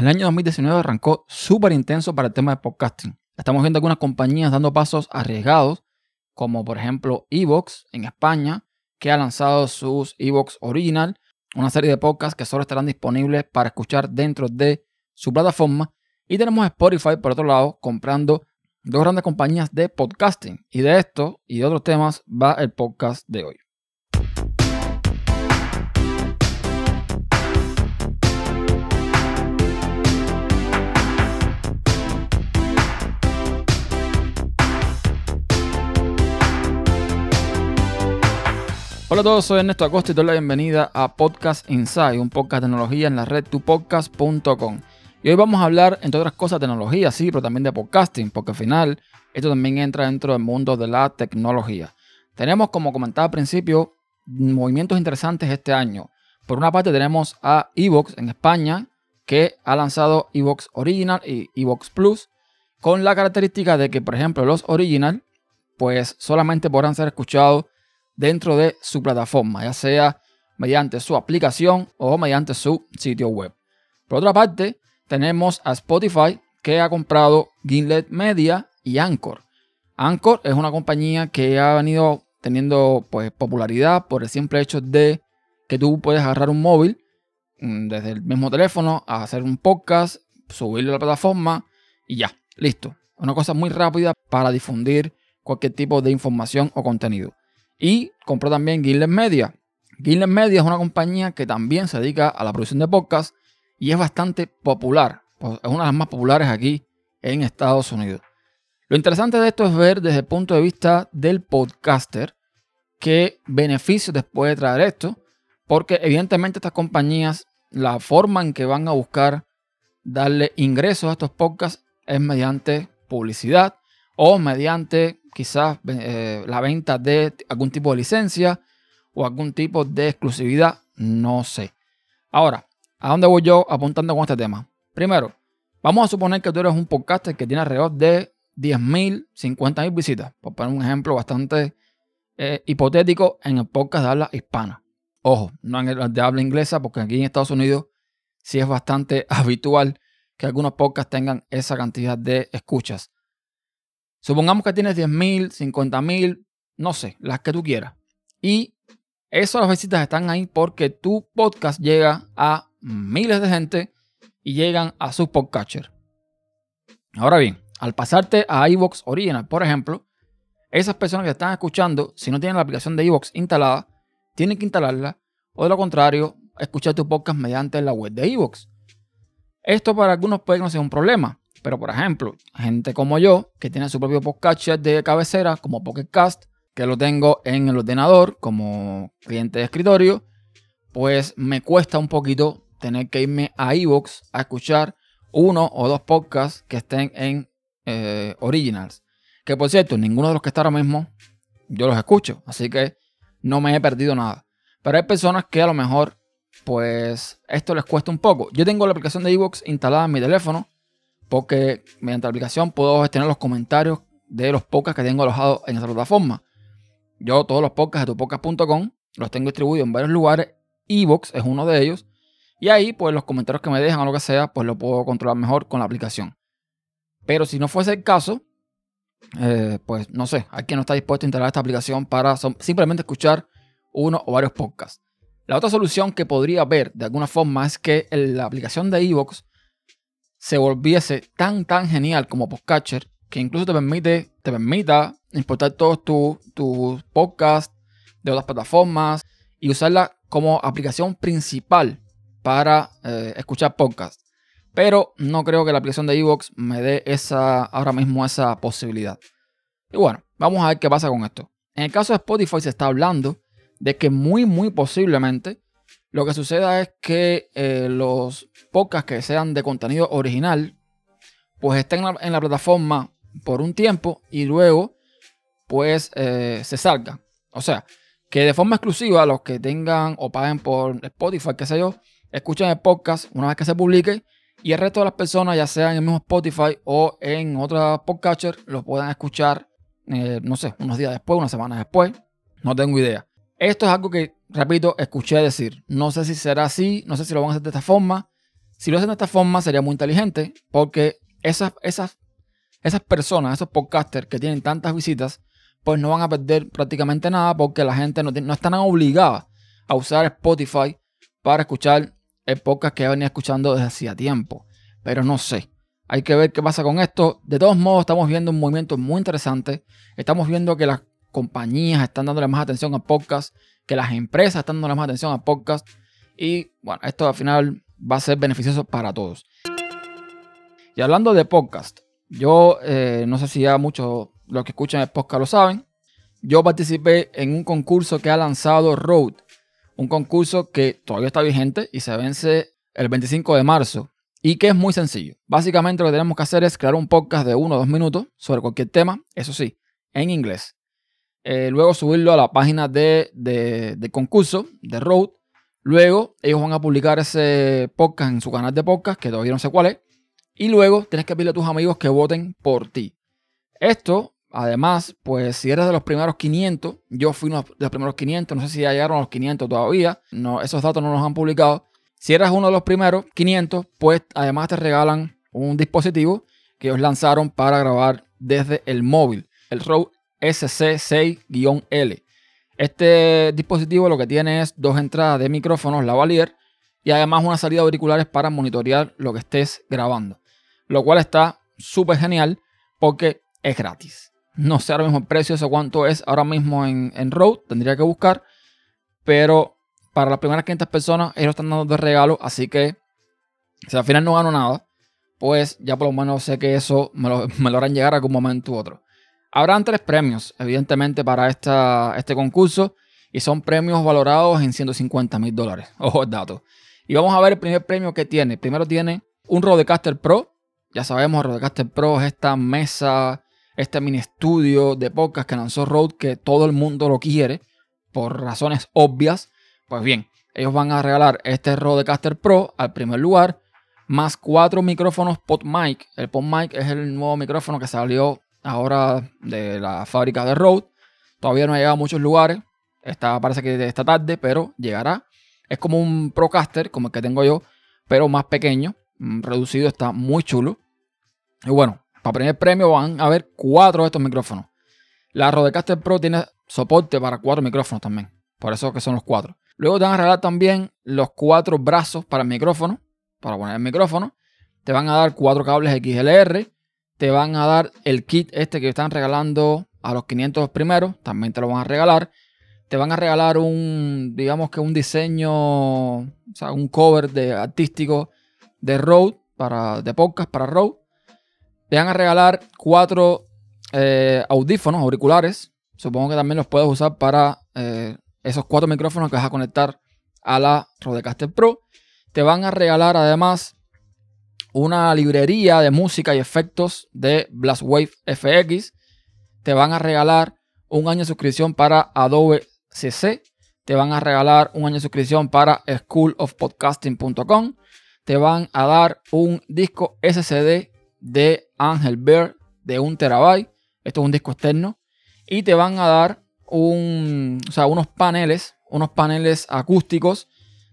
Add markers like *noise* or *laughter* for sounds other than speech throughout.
El año 2019 arrancó súper intenso para el tema de podcasting. Estamos viendo algunas compañías dando pasos arriesgados, como por ejemplo Evox en España, que ha lanzado sus Evox Original, una serie de podcasts que solo estarán disponibles para escuchar dentro de su plataforma. Y tenemos Spotify, por otro lado, comprando dos grandes compañías de podcasting. Y de esto y de otros temas va el podcast de hoy. Hola a todos, soy Ernesto Acosta y doy la bienvenida a Podcast Inside, un podcast de tecnología en la red tupodcast.com. Y hoy vamos a hablar, entre otras cosas, de tecnología, sí, pero también de podcasting, porque al final esto también entra dentro del mundo de la tecnología. Tenemos, como comentaba al principio, movimientos interesantes este año. Por una parte tenemos a Evox en España, que ha lanzado Evox Original y Evox Plus, con la característica de que, por ejemplo, los Original, pues solamente podrán ser escuchados dentro de su plataforma, ya sea mediante su aplicación o mediante su sitio web. Por otra parte, tenemos a Spotify que ha comprado Gimlet Media y Anchor. Anchor es una compañía que ha venido teniendo pues, popularidad por el simple hecho de que tú puedes agarrar un móvil mm, desde el mismo teléfono hacer un podcast, subirlo a la plataforma y ya, listo. Una cosa muy rápida para difundir cualquier tipo de información o contenido. Y compró también Gimlet Media. Gimlet Media es una compañía que también se dedica a la producción de podcasts y es bastante popular. Pues, es una de las más populares aquí en Estados Unidos. Lo interesante de esto es ver desde el punto de vista del podcaster qué beneficios les puede traer esto, porque evidentemente estas compañías, la forma en que van a buscar darle ingresos a estos podcasts es mediante publicidad o mediante quizás eh, la venta de algún tipo de licencia o algún tipo de exclusividad, no sé. Ahora, ¿a dónde voy yo apuntando con este tema? Primero, vamos a suponer que tú eres un podcaster que tiene alrededor de 10.000, 50.000 visitas, por poner un ejemplo bastante eh, hipotético en el podcast de habla hispana. Ojo, no en el de habla inglesa, porque aquí en Estados Unidos sí es bastante *laughs* habitual que algunos podcasts tengan esa cantidad de escuchas. Supongamos que tienes 10.000, 50.000, no sé, las que tú quieras. Y esas visitas están ahí porque tu podcast llega a miles de gente y llegan a su podcatcher. Ahora bien, al pasarte a iVoox Original, por ejemplo, esas personas que están escuchando, si no tienen la aplicación de iVoox instalada, tienen que instalarla o de lo contrario, escuchar tu podcast mediante la web de iVoox. Esto para algunos puede no ser un problema, pero, por ejemplo, gente como yo, que tiene su propio podcast de cabecera, como Pocket Cast, que lo tengo en el ordenador como cliente de escritorio, pues me cuesta un poquito tener que irme a iVoox a escuchar uno o dos podcasts que estén en eh, Originals. Que por cierto, ninguno de los que están ahora mismo yo los escucho, así que no me he perdido nada. Pero hay personas que a lo mejor, pues esto les cuesta un poco. Yo tengo la aplicación de iVoox instalada en mi teléfono porque mediante la aplicación puedo gestionar los comentarios de los podcasts que tengo alojados en esa plataforma. Yo todos los podcasts de tupodcast.com los tengo distribuidos en varios lugares. Evox es uno de ellos. Y ahí, pues los comentarios que me dejan o lo que sea, pues lo puedo controlar mejor con la aplicación. Pero si no fuese el caso, eh, pues no sé, hay quien no está dispuesto a instalar esta aplicación para simplemente escuchar uno o varios podcasts. La otra solución que podría haber de alguna forma es que la aplicación de Evox se volviese tan, tan genial como Podcatcher, que incluso te permite, te permita importar todos tus podcasts de otras plataformas y usarla como aplicación principal para eh, escuchar podcasts. Pero no creo que la aplicación de Evox me dé esa, ahora mismo esa posibilidad. Y bueno, vamos a ver qué pasa con esto. En el caso de Spotify se está hablando de que muy, muy posiblemente lo que suceda es que eh, los podcasts que sean de contenido original, pues estén en la, plataforma por un tiempo y luego, pues eh, se salgan. O sea, que de forma exclusiva los que tengan o paguen por Spotify, qué sé yo, escuchen el podcast una vez que se publique y el resto de las personas, ya sea en el mismo Spotify o en otra podcatcher, lo puedan escuchar, eh, no sé, unos días después, unas semanas después. No tengo idea. Esto es algo que, repito, escuché decir. No sé si será así, no sé si lo van a hacer de esta forma. Si lo hacen de esta forma sería muy inteligente porque esas, esas, esas personas, esos podcasters que tienen tantas visitas, pues no van a perder prácticamente nada porque la gente no, no están obligadas a usar Spotify para escuchar el podcast que venía escuchando desde hacía tiempo. Pero no sé. Hay que ver qué pasa con esto. De todos modos, estamos viendo un movimiento muy interesante. Estamos viendo que las compañías están dándole más atención a podcast, que las empresas están dándole más atención a podcast. Y bueno, esto al final va a ser beneficioso para todos. Y hablando de podcast, yo eh, no sé si ya muchos los que escuchan el podcast lo saben. Yo participé en un concurso que ha lanzado Road. Un concurso que todavía está vigente y se vence el 25 de marzo. Y que es muy sencillo. Básicamente lo que tenemos que hacer es crear un podcast de uno o dos minutos sobre cualquier tema, eso sí, en inglés. Eh, luego subirlo a la página de, de, concurso de Road. Luego ellos van a publicar ese podcast en su canal de podcast, que todavía no sé cuál es. Y luego tienes que pedirle a tus amigos que voten por ti. Esto, además, pues si eres de los primeros 500, yo fui uno de los primeros 500, no sé si ya llegaron a los 500 todavía, no, esos datos no los han publicado. Si eres uno de los primeros 500, pues además te regalan un dispositivo que ellos lanzaron para grabar desde el móvil, el Rode SC6-L. Este dispositivo lo que tiene es dos entradas de micrófonos lavalier y además una salida de auriculares para monitorear lo que estés grabando. Lo cual está súper genial porque es gratis. No sé ahora mismo el precio, eso cuánto es ahora mismo en, en Rode, tendría que buscar. Pero para las primeras 500 personas, ellos están dando de regalo. Así que si al final no gano nada, pues ya por lo menos sé que eso me lo, *laughs* me lo harán llegar a algún momento u otro. Habrán tres premios, evidentemente, para esta, este concurso. Y son premios valorados en 150 mil dólares. *laughs* Ojo el dato. Y vamos a ver el primer premio que tiene. Primero tiene un Rodecaster Pro. Ya sabemos, Rodecaster Pro es esta mesa, este mini estudio de podcast que lanzó Rode que todo el mundo lo quiere por razones obvias. Pues bien, ellos van a regalar este Rodecaster Pro al primer lugar, más cuatro micrófonos PodMic. El PodMic es el nuevo micrófono que salió ahora de la fábrica de Rode. Todavía no ha llegado a muchos lugares. Está, parece que esta tarde, pero llegará. Es como un Procaster, como el que tengo yo, pero más pequeño, mm, reducido, está muy chulo. Y bueno, para primer premio van a haber cuatro de estos micrófonos. La Rodecaster Pro tiene soporte para cuatro micrófonos también. Por eso que son los cuatro. Luego te van a regalar también los cuatro brazos para el micrófono, para poner el micrófono. Te van a dar cuatro cables XLR. Te van a dar el kit este que están regalando a los 500 primeros. También te lo van a regalar. Te van a regalar un, digamos que un diseño, o sea, un cover de artístico de Rode, para, de podcast para Rode. Te van a regalar cuatro eh, audífonos, auriculares. Supongo que también los puedes usar para eh, esos cuatro micrófonos que vas a conectar a la Rodecaster Pro. Te van a regalar además una librería de música y efectos de Blastwave FX. Te van a regalar un año de suscripción para Adobe CC. Te van a regalar un año de suscripción para schoolofpodcasting.com. Te van a dar un disco SSD de Angel Bear de un terabyte. Esto es un disco externo. Y te van a dar un, unos paneles, unos paneles acústicos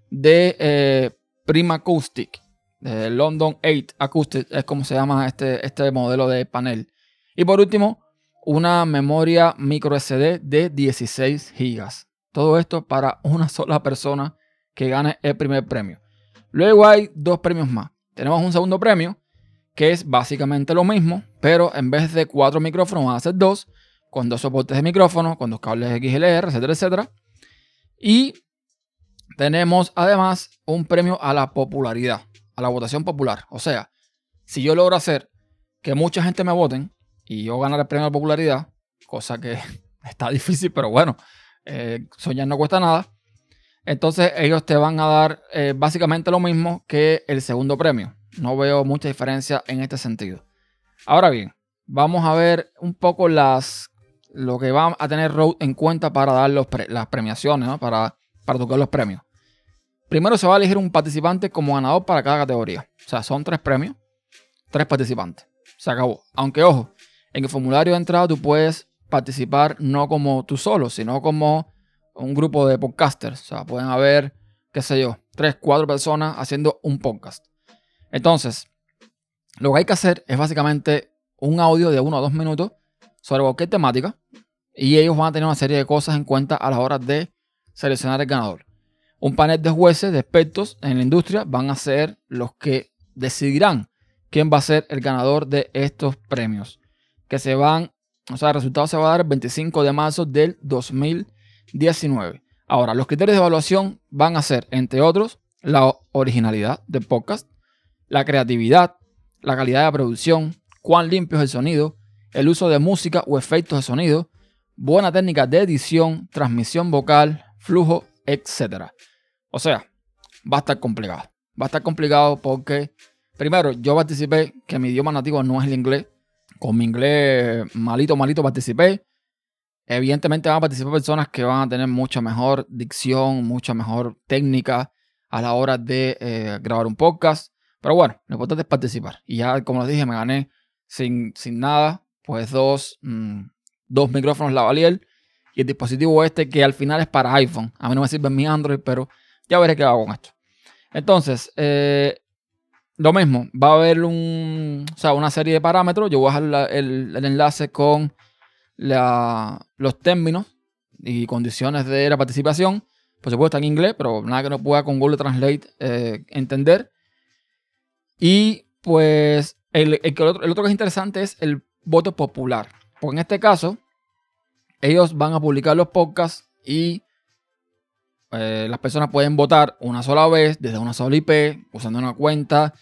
de eh, Prima Acoustic, de London 8 Acoustic, es como se llama este, este modelo de panel. Y por último, una memoria micro SD de 16 GB. Todo esto para una sola persona que gane el primer premio. Luego hay dos premios más. Tenemos un segundo premio que es básicamente lo mismo, pero en vez de cuatro micrófonos van a ser dos con dos soportes de micrófono, con dos cables XLR, etcétera, etcétera. Y tenemos además un premio a la popularidad, a la votación popular. O sea, si yo logro hacer que mucha gente me voten y yo ganar el premio la popularidad, cosa que *laughs* está difícil, pero bueno, eh, soñar no cuesta nada. Entonces ellos te van a dar eh, básicamente lo mismo que el segundo premio. No veo mucha diferencia en este sentido. Ahora bien, vamos a ver un poco las lo que va a tener Road en cuenta para dar las premiaciones, para, para tocar los premios. Primero se va a elegir un participante como ganador para cada categoría. O sea, son tres premios, tres participantes. Se acabó. Aunque ojo, en el formulario de entrada tú puedes participar no como tú solo, sino como un grupo de podcasters. O sea, pueden haber, qué sé yo, tres, cuatro personas haciendo un podcast. Entonces, lo que hay que hacer es básicamente un audio de uno o dos minutos sobre cualquier temática y ellos van a tener una serie de cosas en cuenta a la hora de seleccionar el ganador. Un panel de jueces, de expertos en la industria, van a ser los que decidirán quién va a ser el ganador de estos premios. Que se van, o sea, el resultado se va a dar el 25 de marzo del 2019. Ahora, los criterios de evaluación van a ser, entre otros, la originalidad del podcast, la creatividad, la calidad de producción, cuán limpio es el sonido, el uso de música o efectos de sonido, buena técnica de edición, transmisión vocal, flujo, etc. O sea, va a estar complicado. Va a estar complicado porque, primero, yo participé, que mi idioma nativo no es el inglés. Con mi inglés malito, malito participé. Evidentemente van a participar personas que van a tener mucha mejor dicción, mucha mejor técnica a la hora de eh, grabar un podcast. Pero bueno, lo importante es participar. Y ya, como les dije, me gané sin, sin nada, pues dos, mm, dos micrófonos lavalier y el dispositivo este que al final es para iPhone. A mí no me sirve mi Android, pero ya veré qué hago con esto. Entonces, eh, lo mismo, va a haber un, una serie de parámetros. Yo voy a dejar el, enlace con los términos y condiciones de la participación. Por supuesto, en inglés, pero nada que no pueda con Google Translate eh, entender. Y pues el, otro, el otro que es interesante es el voto popular. Porque en este caso, ellos van a publicar los podcasts y eh, las personas pueden votar una sola vez desde una sola IP, usando una cuenta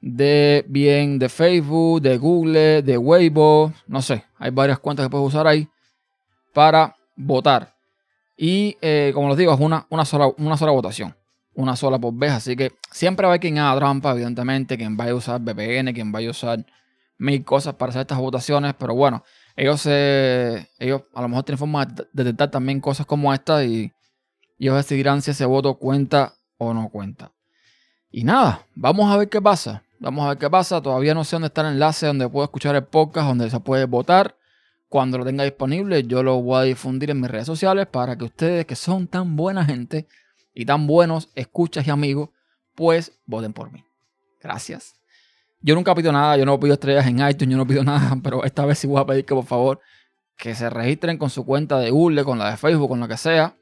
de bien de Facebook, de Google, de Weibo, no sé, hay varias cuentas que puedes usar ahí para votar. Y eh, como les digo, es una, una, sola, una sola votación, una sola por vez. Así que siempre va a quien haga trampa, evidentemente, quien vaya a usar VPN, quien vaya a usar mil cosas para hacer estas votaciones. Pero bueno, ellos, ellos a lo mejor tienen forma de detectar también cosas como esta y, ellos decidirán si ese voto cuenta o no cuenta. Y nada, vamos a ver qué pasa. Vamos a ver qué pasa. Todavía no sé dónde está el enlace donde puedo escuchar el podcast, donde se puede votar. Cuando lo tenga disponible, yo lo voy a difundir en mis redes sociales para que ustedes, que son tan buena gente y tan buenos escuchas y amigos, pues voten por mí. Gracias. Yo nunca pido nada, yo no pido estrellas en iTunes, yo no pido *laughs* nada, pero esta vez sí voy a pedir que por favor que se registren con su cuenta de Google, con la de Facebook, con lo que sea,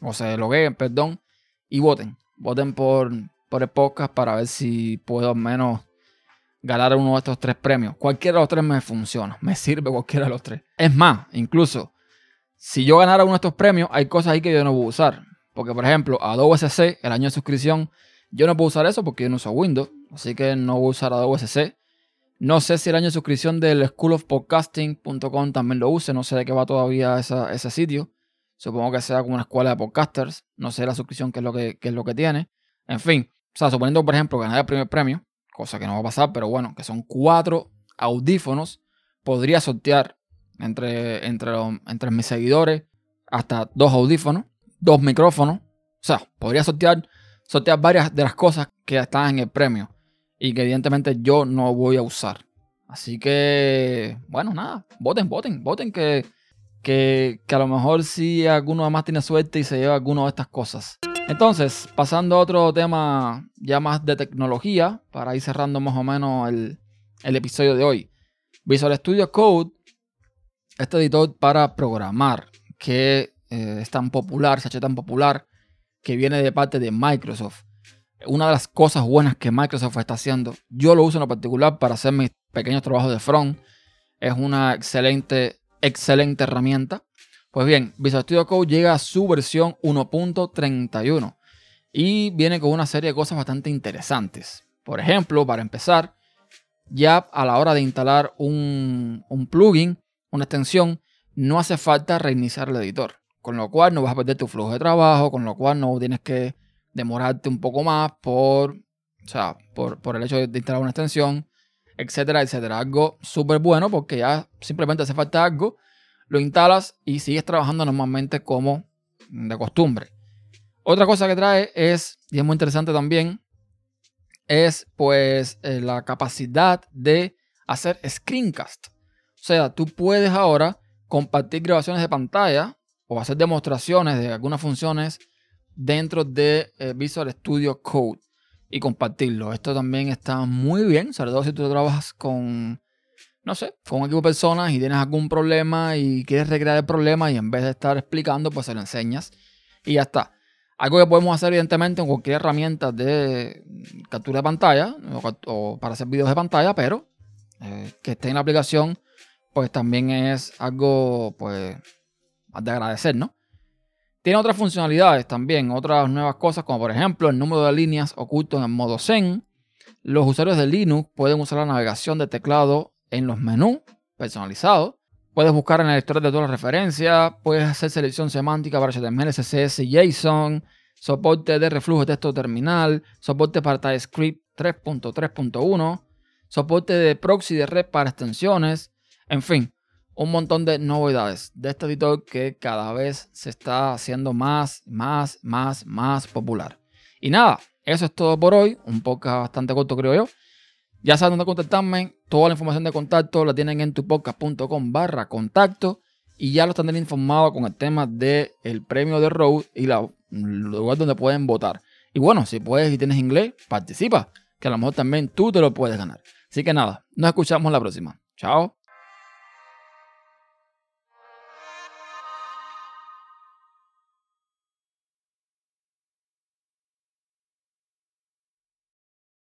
o se logueen, perdón, y voten. Voten por, por el podcast para ver si puedo al menos ganar uno de estos tres premios. Cualquiera de los tres me funciona, me sirve cualquiera de los tres. Es más, incluso, si yo ganara uno de estos premios, hay cosas ahí que yo no voy a usar. Porque, por ejemplo, Adobe SC, el año de suscripción, yo no puedo usar eso porque yo no uso Windows, así que no voy a usar Adobe SC. No sé si el año de suscripción del schoolofpodcasting.com también lo use, no sé de qué va todavía ese sitio. Supongo que sea como una escuela de podcasters, no sé la suscripción que es lo que, es lo que tiene. En fin, o sea, suponiendo, por ejemplo, ganar el primer premio, cosa que no va a pasar, pero bueno, que son cuatro audífonos, podría sortear entre, entre, entre mis seguidores hasta dos audífonos, dos micrófonos. O sea, podría sortear sortear varias de las cosas que están en el premio y que evidentemente yo no voy a usar. Así que, bueno, nada, voten, voten, voten que, que, a lo mejor si alguno más tiene suerte y se lleva alguna de estas cosas. Entonces, pasando a otro tema ya más de tecnología, para ir cerrando más o menos el, episodio de hoy. Visual Studio Code, este editor para programar, que eh, es tan popular, se ha hecho tan popular, que viene de parte de Microsoft. Una de las cosas buenas que Microsoft está haciendo, yo lo uso en lo particular para hacer mis pequeños trabajos de front. Es una excelente, excelente herramienta. Pues bien, Visual Studio Code llega a su versión 1.31 y viene con una serie de cosas bastante interesantes. Por ejemplo, para empezar, ya a la hora de instalar un, un plugin, una extensión, no hace falta reiniciar el editor con lo cual no vas a perder tu flujo de trabajo, con lo cual no tienes que demorarte un poco más por, o sea, por, el hecho de instalar una extensión, etcétera, etcétera. Algo súper bueno porque ya simplemente hace falta algo, lo instalas y sigues trabajando normalmente como de costumbre. Otra cosa que trae es, y es muy interesante también, es pues eh, la capacidad de hacer screencast. O sea, tú puedes ahora compartir grabaciones de pantalla o hacer demostraciones de algunas funciones dentro de eh, Visual Studio Code. y compartirlo. Esto también está muy bien, sobre todo si tú trabajas con, no sé, con un equipo de personas y tienes algún problema y quieres recrear el problema y en vez de estar explicando, pues se lo enseñas y ya está. Algo que podemos hacer evidentemente con cualquier herramienta de captura de pantalla o, para hacer videos de pantalla, pero eh, que esté en la aplicación, pues también es algo pues de agradecer, ¿no? Tiene otras funcionalidades también, otras nuevas cosas, como por ejemplo el número de líneas oculto en modo Zen. Los usuarios de Linux pueden usar la navegación de teclado en los menús personalizados. Puedes buscar en el lector de todas las referencias, puedes hacer selección semántica para HTML, CSS y JSON, soporte de reflujo de texto terminal, soporte para TypeScript 3.3.1, soporte de proxy de red para extensiones, en fin, un montón de novedades de este editor que cada vez se está haciendo más, más, más, más popular. Y nada, eso es todo por hoy. Un podcast bastante corto, creo yo. Ya saben dónde contactarme. Toda la información de contacto la tienen en tupodcast.com barra contacto. Y ya los tendrán informados con el tema del el premio de Road y la lugar donde pueden votar. Y bueno, si puedes y tienes inglés, participa. Que a lo mejor también tú te lo puedes ganar. Así que nada, nos escuchamos la próxima. Chao.